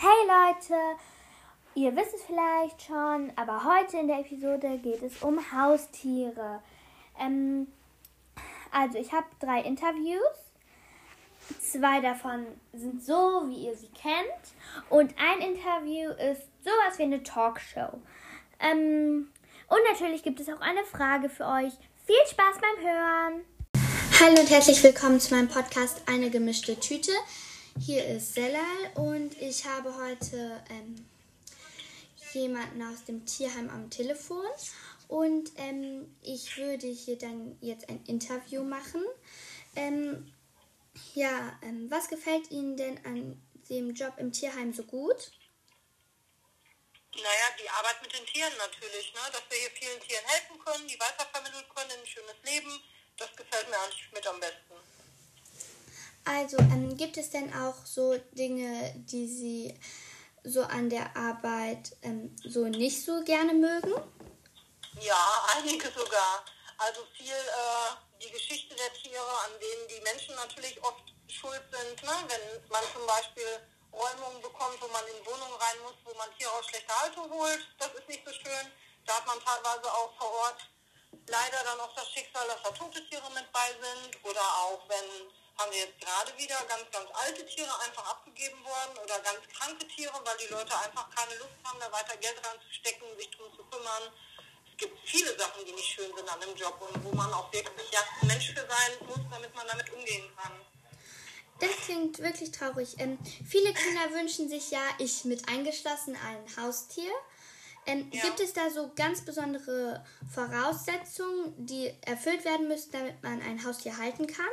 Hey Leute, ihr wisst es vielleicht schon, aber heute in der Episode geht es um Haustiere. Ähm, also ich habe drei Interviews. Zwei davon sind so, wie ihr sie kennt. Und ein Interview ist sowas wie eine Talkshow. Ähm, und natürlich gibt es auch eine Frage für euch. Viel Spaß beim Hören! Hallo und herzlich willkommen zu meinem Podcast Eine gemischte Tüte. Hier ist Selal und ich habe heute ähm, jemanden aus dem Tierheim am Telefon und ähm, ich würde hier dann jetzt ein Interview machen. Ähm, ja, ähm, was gefällt Ihnen denn an dem Job im Tierheim so gut? Naja, die Arbeit mit den Tieren natürlich, ne? dass wir hier vielen Tieren helfen können, die weitervermitteln können in ein schönes Leben. Das gefällt mir eigentlich mit am besten. Also, ähm, gibt es denn auch so Dinge, die Sie so an der Arbeit ähm, so nicht so gerne mögen? Ja, einige sogar. Also viel äh, die Geschichte der Tiere, an denen die Menschen natürlich oft schuld sind. Ne? Wenn man zum Beispiel Räumungen bekommt, wo man in Wohnungen rein muss, wo man Tiere aus schlechter Haltung holt, das ist nicht so schön. Da hat man teilweise auch vor Ort leider dann auch das Schicksal, dass da tote Tiere mit bei sind. Oder auch wenn haben wir jetzt gerade wieder ganz, ganz alte Tiere einfach abgegeben worden oder ganz kranke Tiere, weil die Leute einfach keine Lust haben, da weiter Geld reinzustecken, sich drum zu kümmern. Es gibt viele Sachen, die nicht schön sind an dem Job und wo man auch wirklich ja, Mensch für sein muss, damit man damit umgehen kann. Das klingt wirklich traurig. Ähm, viele Kinder wünschen sich ja, ich mit eingeschlossen, ein Haustier. Ähm, ja. Gibt es da so ganz besondere Voraussetzungen, die erfüllt werden müssen, damit man ein Haustier halten kann?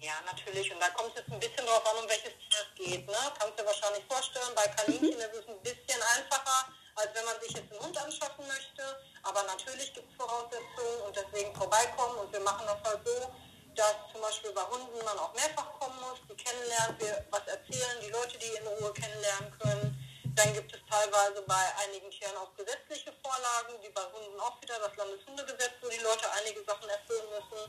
Ja, natürlich. Und da kommt es jetzt ein bisschen darauf an, um welches Tier es geht. Ne? Kannst du dir wahrscheinlich vorstellen, bei Kaninchen mhm. ist es ein bisschen einfacher, als wenn man sich jetzt einen Hund anschaffen möchte. Aber natürlich gibt es Voraussetzungen und deswegen vorbeikommen. Und wir machen das halt so, dass zum Beispiel bei Hunden man auch mehrfach kommen muss, die kennenlernen, wir was erzählen, die Leute, die in Ruhe kennenlernen können. Dann gibt es teilweise bei einigen Tieren auch gesetzliche Vorlagen, wie bei Hunden auch wieder das Landeshundegesetz, wo die Leute einige Sachen erfüllen müssen.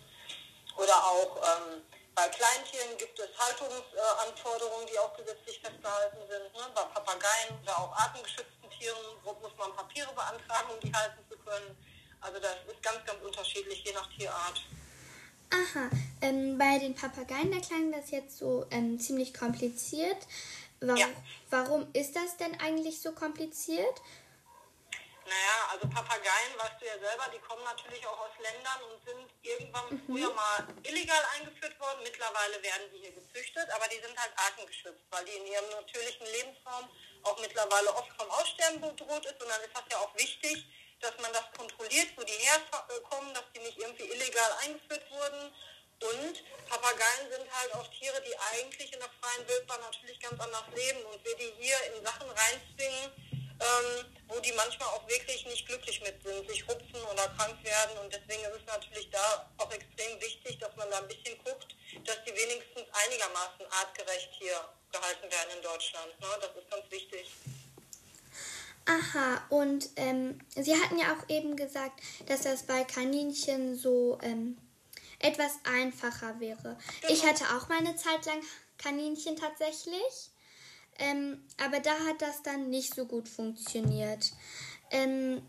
Oder auch ähm, bei Kleintieren gibt es Haltungsanforderungen, die auch gesetzlich festgehalten sind. Ne? Bei Papageien oder auch artengeschützten Tieren muss man Papiere beantragen, um die halten zu können. Also das ist ganz, ganz unterschiedlich, je nach Tierart. Aha, ähm, bei den Papageien, da klang das jetzt so ähm, ziemlich kompliziert. Warum, ja. warum ist das denn eigentlich so kompliziert? Naja, also Papageien, weißt du ja selber, die kommen natürlich auch aus Ländern und sind irgendwann mhm. früher mal illegal eingeführt worden. Mittlerweile werden die hier gezüchtet, aber die sind halt artengeschützt, weil die in ihrem natürlichen Lebensraum auch mittlerweile oft vom Aussterben bedroht ist. Und dann ist das ja auch wichtig, dass man das kontrolliert, wo die herkommen, dass die nicht irgendwie illegal eingeführt wurden. Und Papageien sind halt auch Tiere, die eigentlich in der freien Wildbahn natürlich ganz anders leben. Und wir die hier in Sachen reinzwingen, ähm, wo die manchmal auch wirklich nicht glücklich mit sind, sich rupfen oder krank werden. Und deswegen ist es natürlich da auch extrem wichtig, dass man da ein bisschen guckt, dass die wenigstens einigermaßen artgerecht hier gehalten werden in Deutschland. Ne? Das ist ganz wichtig. Aha, und ähm, Sie hatten ja auch eben gesagt, dass das bei Kaninchen so ähm, etwas einfacher wäre. Genau. Ich hatte auch mal eine Zeit lang Kaninchen tatsächlich. Ähm, aber da hat das dann nicht so gut funktioniert. Ähm,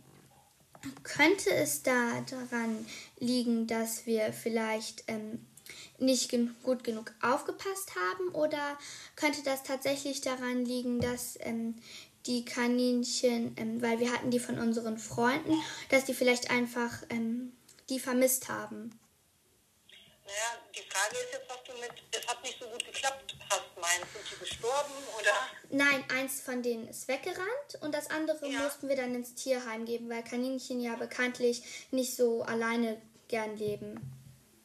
könnte es da daran liegen, dass wir vielleicht ähm, nicht gen gut genug aufgepasst haben? Oder könnte das tatsächlich daran liegen, dass ähm, die Kaninchen, ähm, weil wir hatten die von unseren Freunden, dass die vielleicht einfach ähm, die vermisst haben? Naja, die Frage ist jetzt, was du mit, es hat nicht so gut geklappt hast, meinst. Sind die gestorben oder? Nein, eins von denen ist weggerannt und das andere ja. mussten wir dann ins Tierheim geben, weil Kaninchen ja bekanntlich nicht so alleine gern leben.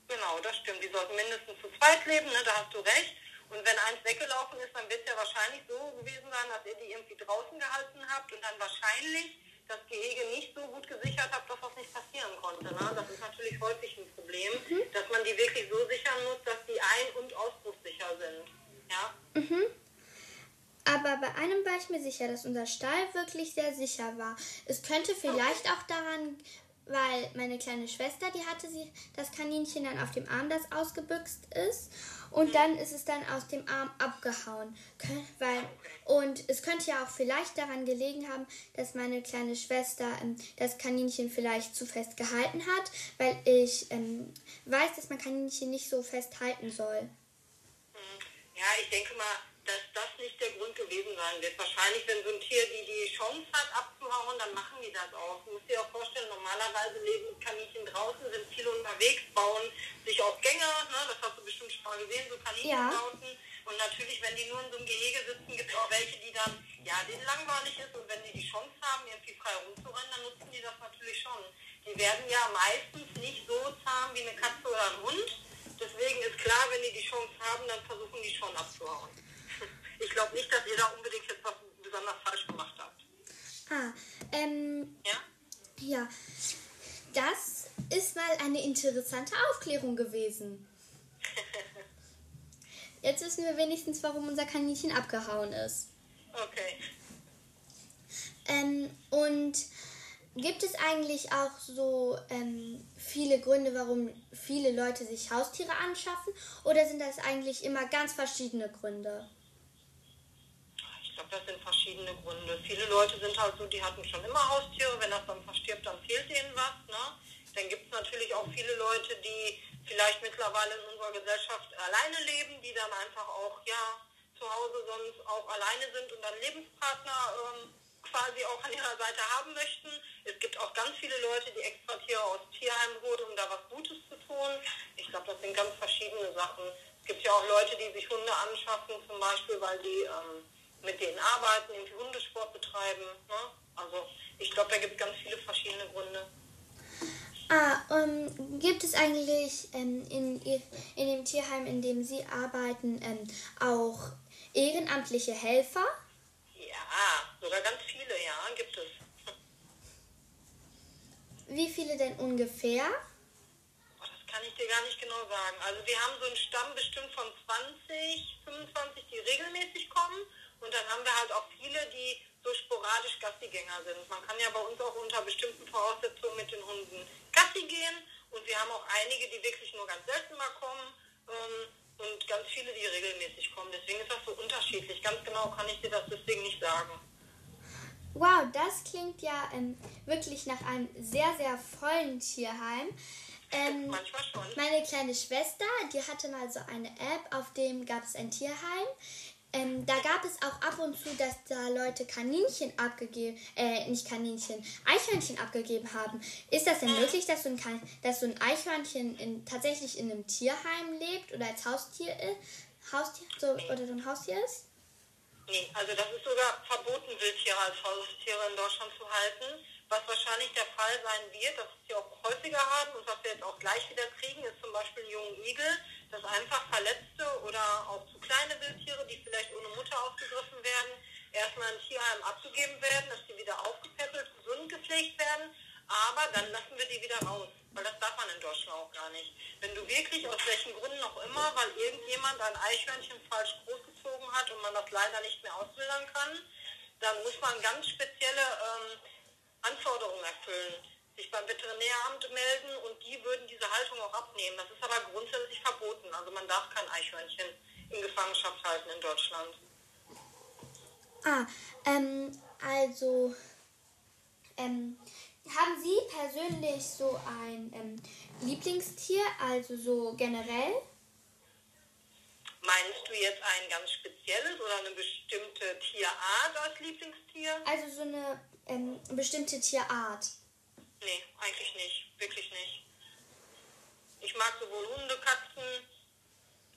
Genau, das stimmt. Die sollten mindestens zu zweit leben, ne? da hast du recht. Und wenn eins weggelaufen ist, dann wird es ja wahrscheinlich so gewesen sein, dass ihr die irgendwie draußen gehalten habt und dann wahrscheinlich das Gehege nicht so gut gesichert habt, dass das nicht passieren konnte. Ne? Das ist natürlich häufig ein Problem, mhm. dass man die wirklich so sichern muss, dass die ein- und ausbruchssicher sind. Ja? Mhm. Aber bei einem war ich mir sicher, dass unser Stall wirklich sehr sicher war. Es könnte vielleicht okay. auch daran, weil meine kleine Schwester, die hatte sie, das Kaninchen dann auf dem Arm, das ausgebüxt ist. Und dann ist es dann aus dem Arm abgehauen. Weil, und es könnte ja auch vielleicht daran gelegen haben, dass meine kleine Schwester ähm, das Kaninchen vielleicht zu fest gehalten hat, weil ich ähm, weiß, dass man Kaninchen nicht so fest halten soll. Hm. Ja, ich denke mal, dass das nicht der Grund gewesen sein wird. Wahrscheinlich, wenn so ein Tier die die Chance hat abzuhauen, dann machen die das auch. Du musst dir auch vorstellen, normalerweise leben Kaninchen draußen, sind viele unterwegs, bauen sich auf Gänge, ne? das hast du bestimmt schon mal gesehen, so Kaninchenbauten. Und natürlich, wenn die nur in so einem Gehege sitzen, gibt es auch welche, die dann, ja, denen langweilig ist und wenn die die Chance haben, irgendwie frei rumzurennen, dann nutzen die das natürlich schon. Die werden ja meistens nicht so zahm wie eine Katze oder ein Hund. Deswegen ist klar, wenn die die Chance haben, dann versuchen die schon abzuhauen. Ich glaube nicht, dass ihr da unbedingt jetzt was besonders falsch gemacht habt. Ah, ähm, Ja? ja. Das ist mal eine interessante Aufklärung gewesen. Jetzt wissen wir wenigstens, warum unser Kaninchen abgehauen ist. Okay. Ähm, und gibt es eigentlich auch so ähm, viele Gründe, warum viele Leute sich Haustiere anschaffen? Oder sind das eigentlich immer ganz verschiedene Gründe? Ich glaube, das sind verschiedene Gründe. Viele Leute sind halt so, die hatten schon immer Haustiere. Wenn das dann verstirbt, dann fehlt denen was. Ne? Dann gibt es natürlich auch viele Leute, die vielleicht mittlerweile in unserer Gesellschaft alleine leben, die dann einfach auch ja zu Hause sonst auch alleine sind und dann Lebenspartner ähm, quasi auch an ihrer Seite haben möchten. Es gibt auch ganz viele Leute, die extra Tiere aus Tierheimen holen, um da was Gutes zu tun. Ich glaube, das sind ganz verschiedene Sachen. Es gibt ja auch Leute, die sich Hunde anschaffen, zum Beispiel, weil die ähm, mit denen arbeiten, irgendwie Hundesport betreiben. Ne? Also ich glaube, da gibt es ganz viele verschiedene Gründe. Ah, ähm, gibt es eigentlich ähm, in, in dem Tierheim, in dem Sie arbeiten, ähm, auch ehrenamtliche Helfer? Ja, sogar ganz viele, ja, gibt es. Wie viele denn ungefähr? Oh, Das kann ich dir gar nicht genau sagen. Also wir haben so einen Stamm bestimmt von 20, 25, die regelmäßig kommen. Und dann haben wir halt auch viele, die so sporadisch Gassigänger sind. Man kann ja bei uns auch unter bestimmten Voraussetzungen mit den Hunden Gassi gehen. Und wir haben auch einige, die wirklich nur ganz selten mal kommen. Ähm, und ganz viele, die regelmäßig kommen. Deswegen ist das so unterschiedlich. Ganz genau kann ich dir das deswegen nicht sagen. Wow, das klingt ja ähm, wirklich nach einem sehr, sehr vollen Tierheim. Ähm, Manchmal schon. meine kleine Schwester, die hatte mal so eine App, auf dem gab es ein Tierheim. Ähm, da gab es auch ab und zu, dass da Leute Kaninchen abgegeben, äh, nicht Kaninchen, Eichhörnchen abgegeben haben. Ist das denn möglich, dass so ein, Kan- dass so ein Eichhörnchen in, tatsächlich in einem Tierheim lebt oder als Haustier ist? Haustier so, oder so ein Haustier ist? Nee, also das ist sogar verboten, Wildtiere als Haustiere in Deutschland zu halten. Was wahrscheinlich der Fall sein wird, dass wir auch häufiger haben und was wir jetzt auch gleich wieder kriegen, ist zum Beispiel einen jungen Igel, dass einfach verletzte oder auch zu kleine Wildtiere, die vielleicht ohne Mutter aufgegriffen werden, erstmal in Tierheim abgegeben werden, dass die wieder aufgepäppelt, gesund gepflegt werden, aber dann lassen wir die wieder raus, weil das darf man in Deutschland auch gar nicht. Wenn du wirklich aus welchen Gründen auch immer, weil irgendjemand ein Eichhörnchen falsch großgezogen hat und man das leider nicht mehr auswildern kann, dann muss man ganz spezielle ähm, Anforderungen erfüllen, sich beim Veterinäramt melden und die würden diese Haltung auch abnehmen. Das ist aber grundsätzlich verboten. Man darf kein Eichhörnchen in Gefangenschaft halten in Deutschland. Ah, ähm, also, ähm, haben Sie persönlich so ein ähm, Lieblingstier, also so generell? Meinst du jetzt ein ganz spezielles oder eine bestimmte Tierart als Lieblingstier? Also so eine ähm, bestimmte Tierart. Nee, eigentlich nicht. Wirklich nicht. Ich mag sowohl Hunde, Katzen.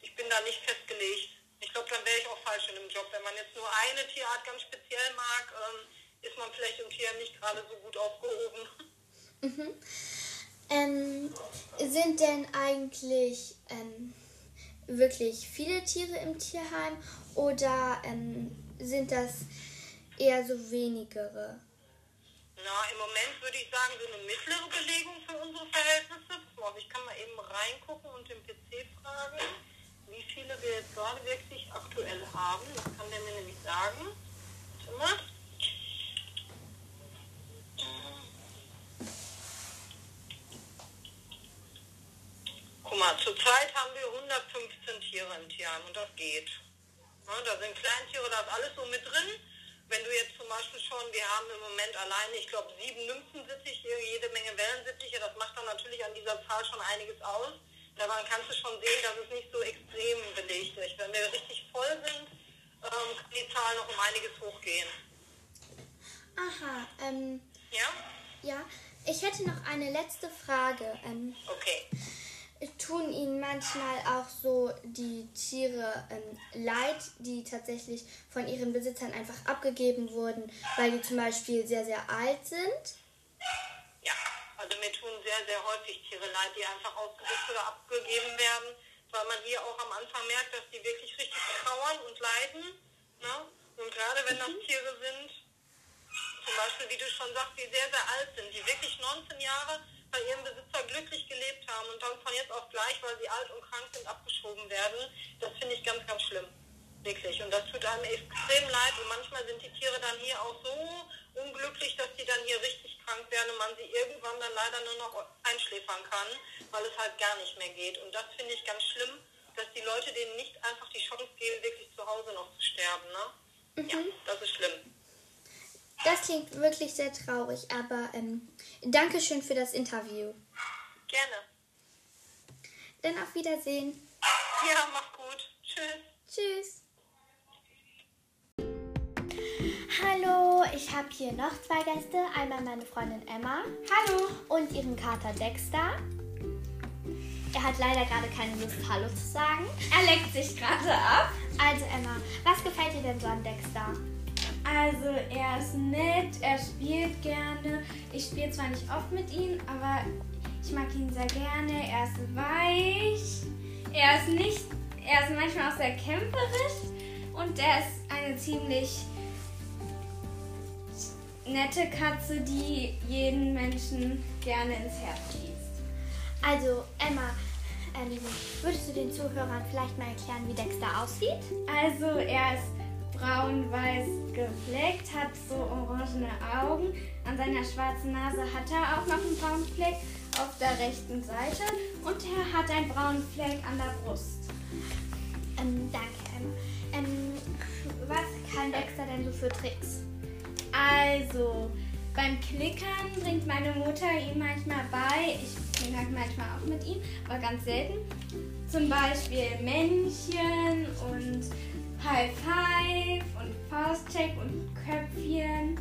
Ich bin da nicht festgelegt. Ich glaube, dann wäre ich auch falsch in dem Job. Wenn man jetzt nur eine Tierart ganz speziell mag, ähm, ist man vielleicht im Tier nicht gerade so gut aufgehoben. Mhm. Ähm, sind denn eigentlich ähm, wirklich viele Tiere im Tierheim oder ähm, sind das eher so wenigere? Na, im Moment würde ich sagen, so eine mittlere Belegung für unsere Verhältnisse. Ich kann mal eben reingucken und den PC fragen, wie viele wir jetzt gerade wirklich aktuell haben. Das kann der mir nämlich sagen. Warte mal. Guck mal, zurzeit haben wir 115 Tiere im Tierheim und das geht. Ja, da sind Kleintiere, da ist alles so mit drin. Wenn du jetzt zum Beispiel schon, wir haben im Moment alleine, ich glaube, sieben Nymphensittiche, jede Menge Wellensittiche, das macht dann natürlich an dieser Zahl schon einiges aus. Daran kannst du schon sehen, dass es nicht so extrem belegt ist. Wenn wir richtig voll sind, ähm, kann die Zahl noch um einiges hochgehen. Aha, ähm, Ja? ja. Ich hätte noch eine letzte Frage. Ähm, Okay. tun Ihnen manchmal auch so die Tiere ähm, leid, die tatsächlich von ihren Besitzern einfach abgegeben wurden, weil die zum Beispiel sehr, sehr alt sind? Also mir tun sehr, sehr häufig Tiere leid, die einfach ausgesetzt oder abgegeben werden, weil man hier auch am Anfang merkt, dass die wirklich richtig trauern und leiden. Ne? Und gerade wenn das Tiere sind, zum Beispiel, wie du schon sagst, die sehr, sehr alt sind, die wirklich 19 Jahre bei ihrem Besitzer glücklich gelebt haben und dann von jetzt auf gleich, weil sie alt und krank sind, abgeschoben werden, das finde ich ganz, ganz schlimm. Wirklich. Und das tut einem extrem leid. Und manchmal sind die Tiere dann hier auch so unglücklich, dass die dann hier richtig krank werden und man sie irgendwann dann leider nur noch einschläfern kann, weil es halt gar nicht mehr geht. Und das finde ich ganz schlimm, dass die Leute denen nicht einfach die Chance geben, wirklich zu Hause noch zu sterben. Ne? Ja, das ist schlimm. Das klingt wirklich sehr traurig, aber ähm, danke schön für das Interview. Gerne. Dann auf Wiedersehen. Ja, mach gut. Tschüss. Tschüss. Hallo, ich habe hier noch zwei Gäste. Einmal meine Freundin Emma. Hallo. Und ihren Kater Dexter. Er hat leider gerade keine Lust, Hallo zu sagen. Er leckt sich gerade ab. Also Emma, was gefällt dir denn so an Dexter? Also er ist nett, er spielt gerne. Ich spiele zwar nicht oft mit ihm, aber ich mag ihn sehr gerne. Er ist weich. Er ist nicht, er ist manchmal auch sehr kämpferisch und er ist eine ziemlich nette Katze, die jeden Menschen gerne ins Herz schließt. Also Emma, ähm, würdest du den Zuhörern vielleicht mal erklären, wie Dexter aussieht? Also er ist braun-weiß gefleckt, hat so orangene Augen. An seiner schwarzen Nase hat er auch noch einen braunen Fleck auf der rechten Seite und er hat einen braunen Fleck an der Brust. Ähm, danke Emma. Ähm, was kann Dexter denn so für Tricks? Also beim Klickern bringt meine Mutter ihm manchmal bei. Ich klicke manchmal auch mit ihm, aber ganz selten. Zum Beispiel Männchen und High Five und Faustcheck und Köpfchen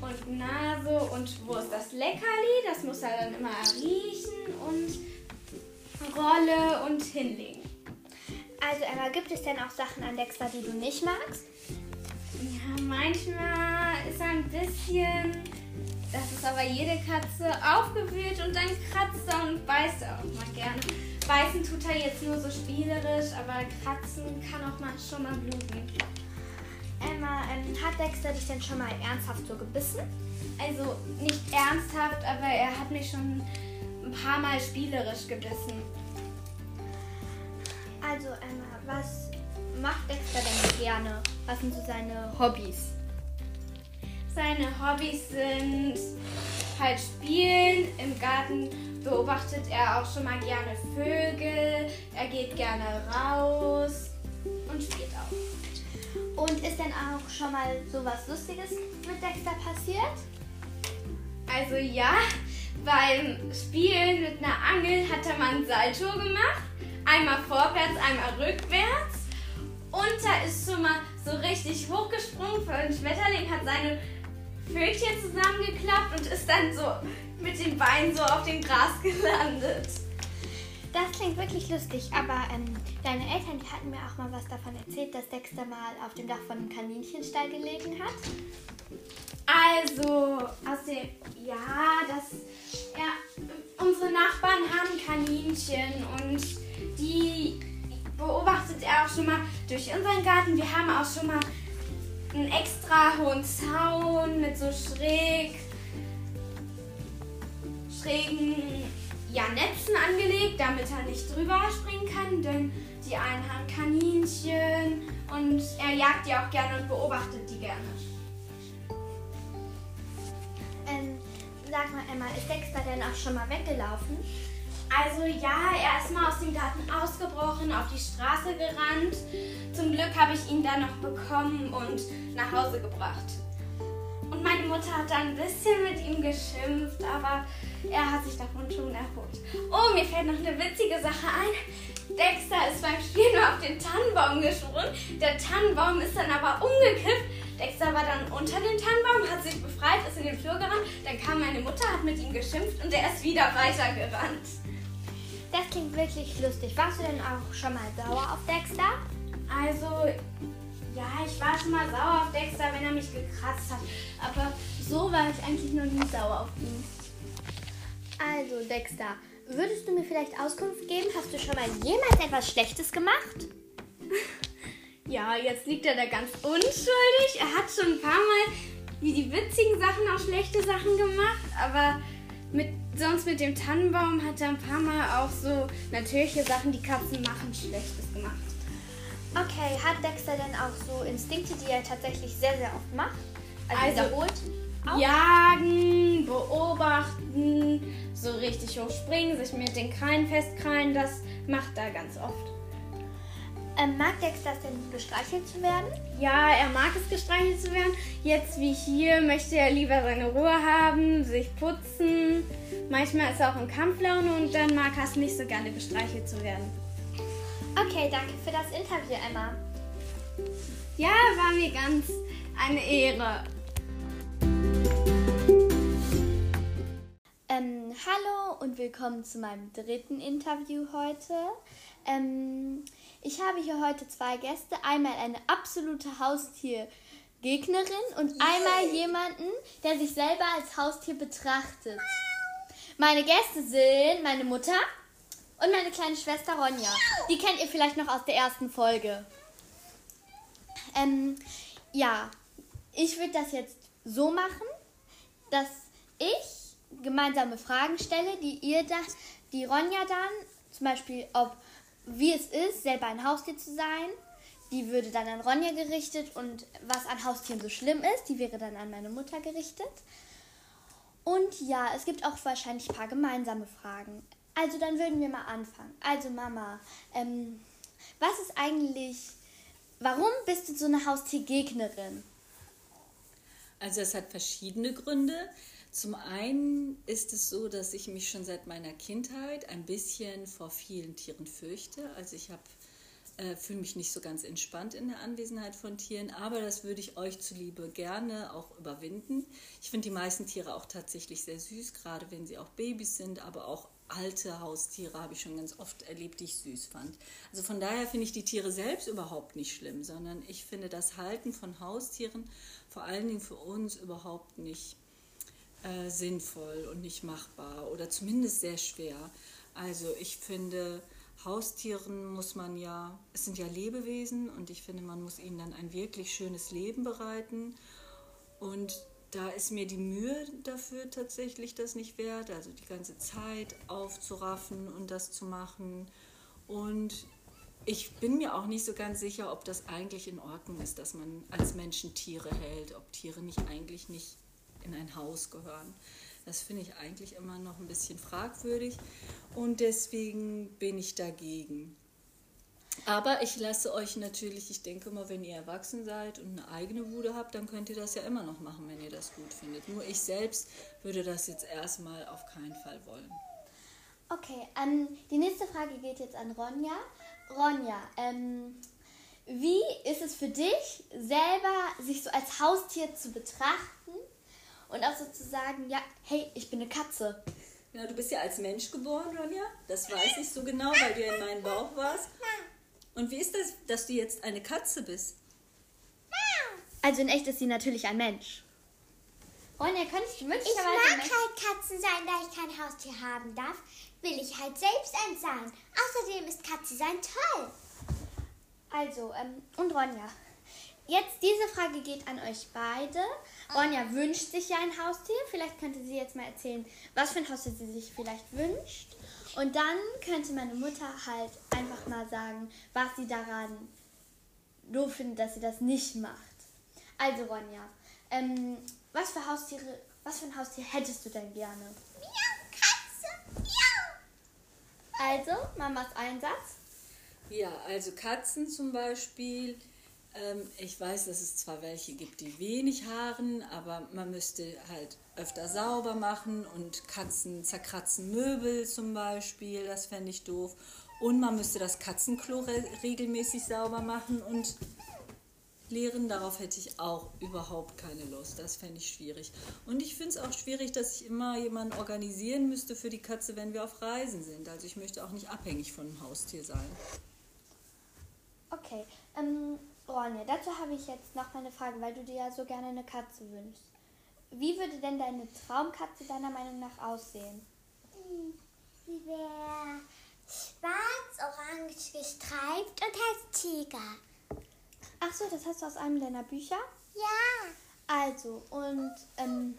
und Nase und wo ist das Leckerli? Das muss er dann immer riechen und Rolle und hinlegen. Also Emma, gibt es denn auch Sachen an Dexter, die du nicht magst? Ja, manchmal bisschen, das ist aber jede Katze, aufgewühlt und dann kratzt er und beißt er auch mal gerne. Beißen tut er jetzt nur so spielerisch, aber kratzen kann auch mal schon mal bluten. Emma, ähm, hat Dexter dich denn schon mal ernsthaft so gebissen? Also nicht ernsthaft, aber er hat mich schon ein paar Mal spielerisch gebissen. Also Emma, was macht Dexter denn gerne? Was sind so seine Hobbys? Seine Hobbys sind halt spielen. Im Garten beobachtet er auch schon mal gerne Vögel. Er geht gerne raus und spielt auch. Und ist denn auch schon mal so was Lustiges mit Dexter passiert? Also ja, beim Spielen mit einer Angel hat er mal ein Salto gemacht. Einmal vorwärts, einmal rückwärts. Und da ist schon mal so richtig hochgesprungen. Für ein Schmetterling hat seine Pfötchen zusammengeklappt und ist dann so mit den Beinen so auf dem Gras gelandet. Das klingt wirklich lustig, aber ähm, deine Eltern, die hatten mir auch mal was davon erzählt, dass Dexter mal auf dem Dach von einem Kaninchenstall gelegen hat. Also, aus dem. Ja, das. Ja, unsere Nachbarn haben Kaninchen und die beobachtet er auch schon mal durch unseren Garten. Wir haben auch schon mal einen extra hohen Zaun mit so schräg. schrägen ja, Netzen angelegt, damit er nicht drüber springen kann, denn die einen haben Kaninchen und er jagt die auch gerne und beobachtet die gerne. Ähm, sag mal, Emma, ist Dexter denn auch schon mal weggelaufen? Also ja, er ist mal aus dem Garten ausgebrochen, auf die Straße gerannt. Zum Glück habe ich ihn dann noch bekommen und nach Hause gebracht. Und meine Mutter hat dann ein bisschen mit ihm geschimpft, aber er hat sich davon schon erholt. Oh, mir fällt noch eine witzige Sache ein. Dexter ist beim Spielen nur auf den Tannenbaum gesprungen. Der Tannenbaum ist dann aber umgekippt. Dexter war dann unter dem Tannenbaum, hat sich befreit, ist in den Flur gerannt. Dann kam meine Mutter, hat mit ihm geschimpft und er ist wieder weitergerannt. Das klingt wirklich lustig. Warst du denn auch schon mal sauer auf Dexter? Also, ja, ich war schon mal sauer auf Dexter, wenn er mich gekratzt hat. Aber so war ich eigentlich noch nie sauer auf ihn. Also, Dexter, würdest du mir vielleicht Auskunft geben? Hast du schon mal jemals etwas Schlechtes gemacht? Ja, jetzt liegt er da ganz unschuldig. Er hat schon ein paar Mal wie die witzigen Sachen auch schlechte Sachen gemacht, aber mit, sonst mit dem Tannenbaum hat er ein paar Mal auch so natürliche Sachen, die Katzen machen, Schlechtes gemacht. Okay, hat Dexter denn auch so Instinkte, die er tatsächlich sehr, sehr oft macht? Also, Also, wiederholt? Auch? Jagen, beobachten, so richtig hoch springen, sich mit den Krallen festkrallen, das macht er ganz oft. Ähm, mag Dexter es denn gestreichelt zu werden? Ja, er mag es gestreichelt zu werden. Jetzt wie hier möchte er lieber seine Ruhe haben, sich putzen. Manchmal ist er auch in Kampflaune und dann mag er es nicht so gerne gestreichelt zu werden. Okay, danke für das Interview, Emma. Ja, war mir ganz eine Ehre. Ähm, hallo und willkommen zu meinem dritten Interview heute. Ähm, ich habe hier heute zwei Gäste. Einmal eine absolute Haustiergegnerin und einmal jemanden, der sich selber als Haustier betrachtet. Meine Gäste sind meine Mutter und meine kleine Schwester Ronja. Die kennt ihr vielleicht noch aus der ersten Folge. Ähm, ja, ich würde das jetzt so machen, dass ich gemeinsame Fragen stelle, die ihr da, die Ronja dann, zum Beispiel, ob wie es ist, selber ein Haustier zu sein, die würde dann an Ronja gerichtet und was an Haustieren so schlimm ist, die wäre dann an meine Mutter gerichtet. Und ja, es gibt auch wahrscheinlich ein paar gemeinsame Fragen. Also dann würden wir mal anfangen. Also Mama, ähm, was ist eigentlich, warum bist du so eine Haustiergegnerin? Also es hat verschiedene Gründe. Zum einen ist es so, dass ich mich schon seit meiner Kindheit ein bisschen vor vielen Tieren fürchte. Also ich habe äh, fühle mich nicht so ganz entspannt in der Anwesenheit von Tieren, aber das würde ich euch zuliebe gerne auch überwinden. Ich finde die meisten Tiere auch tatsächlich sehr süß, gerade wenn sie auch Babys sind, aber auch alte Haustiere habe ich schon ganz oft erlebt, die ich süß fand. Also von daher finde ich die Tiere selbst überhaupt nicht schlimm, sondern ich finde das Halten von Haustieren vor allen Dingen für uns überhaupt nicht äh, sinnvoll und nicht machbar oder zumindest sehr schwer. Also ich finde, Haustieren muss man ja, es sind ja Lebewesen und ich finde, man muss ihnen dann ein wirklich schönes Leben bereiten. Und da ist mir die Mühe dafür tatsächlich das nicht wert, also die ganze Zeit aufzuraffen und das zu machen. Und ich bin mir auch nicht so ganz sicher, ob das eigentlich in Ordnung ist, dass man als Menschen Tiere hält, ob Tiere nicht eigentlich nicht in ein Haus gehören. Das finde ich eigentlich immer noch ein bisschen fragwürdig und deswegen bin ich dagegen. Aber ich lasse euch natürlich, ich denke mal, wenn ihr erwachsen seid und eine eigene Bude habt, dann könnt ihr das ja immer noch machen, wenn ihr das gut findet. Nur ich selbst würde das jetzt erstmal auf keinen Fall wollen. Okay, ähm, die nächste Frage geht jetzt an Ronja. Ronja, ähm, wie ist es für dich, selber sich so als Haustier zu betrachten und auch so zu sagen, ja, hey, ich bin eine Katze? Ja, du bist ja als Mensch geboren, Ronja. Das weiß ich so genau, weil du ja in meinem Bauch warst. Und wie ist das, dass du jetzt eine Katze bist? Also in echt ist sie natürlich ein Mensch. Ronja, könntest du Ich möglicherweise... mag ein Mensch- halt Katzen sein, da ich kein Haustier haben darf, will ich halt selbst eins sein. Außerdem ist Katze sein toll. Also, ähm, und Ronja. Jetzt diese Frage geht an euch beide. Ronja wünscht sich ja ein Haustier. Vielleicht könnte sie jetzt mal erzählen, was für ein Haustier sie sich vielleicht wünscht. Und dann könnte meine Mutter halt einfach mal sagen, was sie daran doof findet, dass sie das nicht macht. Also Ronja, ähm, was für Haustiere, was für ein Haustier hättest du denn gerne? Miau, Katze, miau. Also, Mamas Einsatz. Ja, also Katzen zum Beispiel. Ähm, ich weiß, dass es zwar welche gibt, die wenig haaren, aber man müsste halt öfter sauber machen und Katzen zerkratzen Möbel zum Beispiel, das fände ich doof. Und man müsste das Katzenklo re regelmäßig sauber machen und leeren. Darauf hätte ich auch überhaupt keine Lust. Das fände ich schwierig. Und ich finde es auch schwierig, dass ich immer jemanden organisieren müsste für die Katze, wenn wir auf Reisen sind. Also ich möchte auch nicht abhängig von einem Haustier sein. Okay, ähm, Ronja, dazu habe ich jetzt noch mal eine Frage, weil du dir ja so gerne eine Katze wünschst. Wie würde denn deine Traumkatze deiner Meinung nach aussehen? Sie wäre schwarz-orange gestreift und heißt Tiger. Ach so, das hast du aus einem deiner Bücher? Ja. Also, und ähm,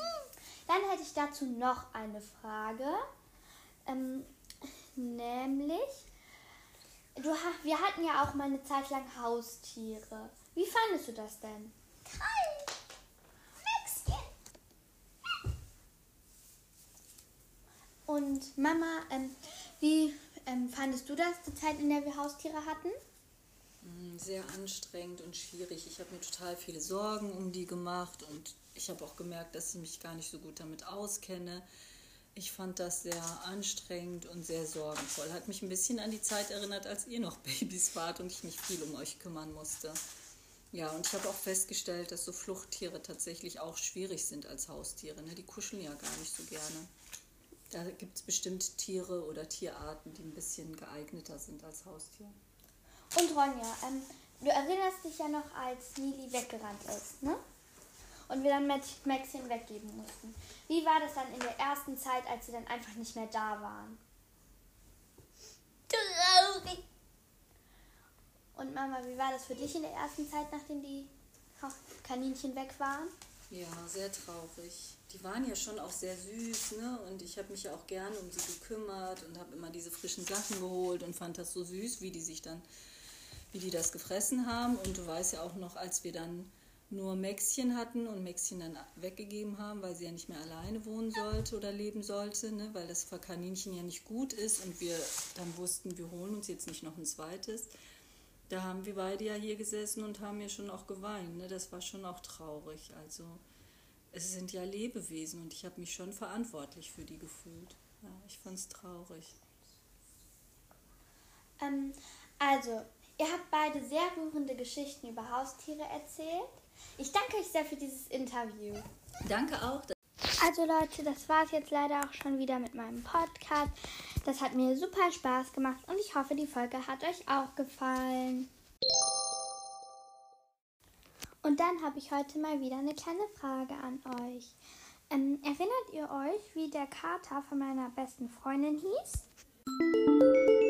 dann hätte ich dazu noch eine Frage. Ähm, nämlich, du, ha- wir hatten ja auch mal eine Zeit lang Haustiere. Wie fandest du das denn? Toll. Mäxchen. Und Mama, ähm, wie ähm, fandest du das, die Zeit, in der wir Haustiere hatten? Mm, Sehr anstrengend und schwierig. Ich habe mir total viele Sorgen um die gemacht und ich habe auch gemerkt, dass ich mich gar nicht so gut damit auskenne. Ich fand das sehr anstrengend und sehr sorgenvoll. Hat mich ein bisschen an die Zeit erinnert, als ihr noch Babys wart und ich mich viel um euch kümmern musste. Ja, und ich habe auch festgestellt, dass so Fluchttiere tatsächlich auch schwierig sind als Haustiere. Ne? Die kuscheln ja gar nicht so gerne. Da gibt es bestimmt Tiere oder Tierarten, die ein bisschen geeigneter sind als Haustier. Und Ronja, ähm, du erinnerst dich ja noch, als Nili weggerannt ist, ne? Und wir dann Max- Maxchen weggeben mussten. Wie war das dann in der ersten Zeit, als sie dann einfach nicht mehr da waren? Traurig. Und Mama, wie war das für dich in der ersten Zeit, nachdem die Kaninchen weg waren? Ja, sehr traurig. Die waren ja schon auch sehr süß, ne? Und ich habe mich ja auch gerne um sie gekümmert und habe immer diese frischen Sachen geholt und fand das so süß, wie die sich dann, wie die das gefressen haben. Und du weißt ja auch noch, als wir dann nur Maxchen hatten und Maxchen dann weggegeben haben, weil sie ja nicht mehr alleine wohnen sollte oder leben sollte, ne? weil das für Kaninchen ja nicht gut ist und wir dann wussten, wir holen uns jetzt nicht noch ein zweites. Da haben wir beide ja hier gesessen und haben ja schon auch geweint. Ne? Das war schon auch traurig. Also es sind ja Lebewesen und ich habe mich schon verantwortlich für die gefühlt. Ja, ich fand es traurig. Ähm, also, ihr habt beide sehr rührende Geschichten über Haustiere erzählt. Ich danke euch sehr für dieses Interview. Danke auch. Also Leute, das war es jetzt leider auch schon wieder mit meinem Podcast. Das hat mir super Spaß gemacht und ich hoffe, die Folge hat euch auch gefallen. Und dann habe ich heute mal wieder eine kleine Frage an euch. Ähm, erinnert ihr euch, wie der Kater von meiner besten Freundin hieß?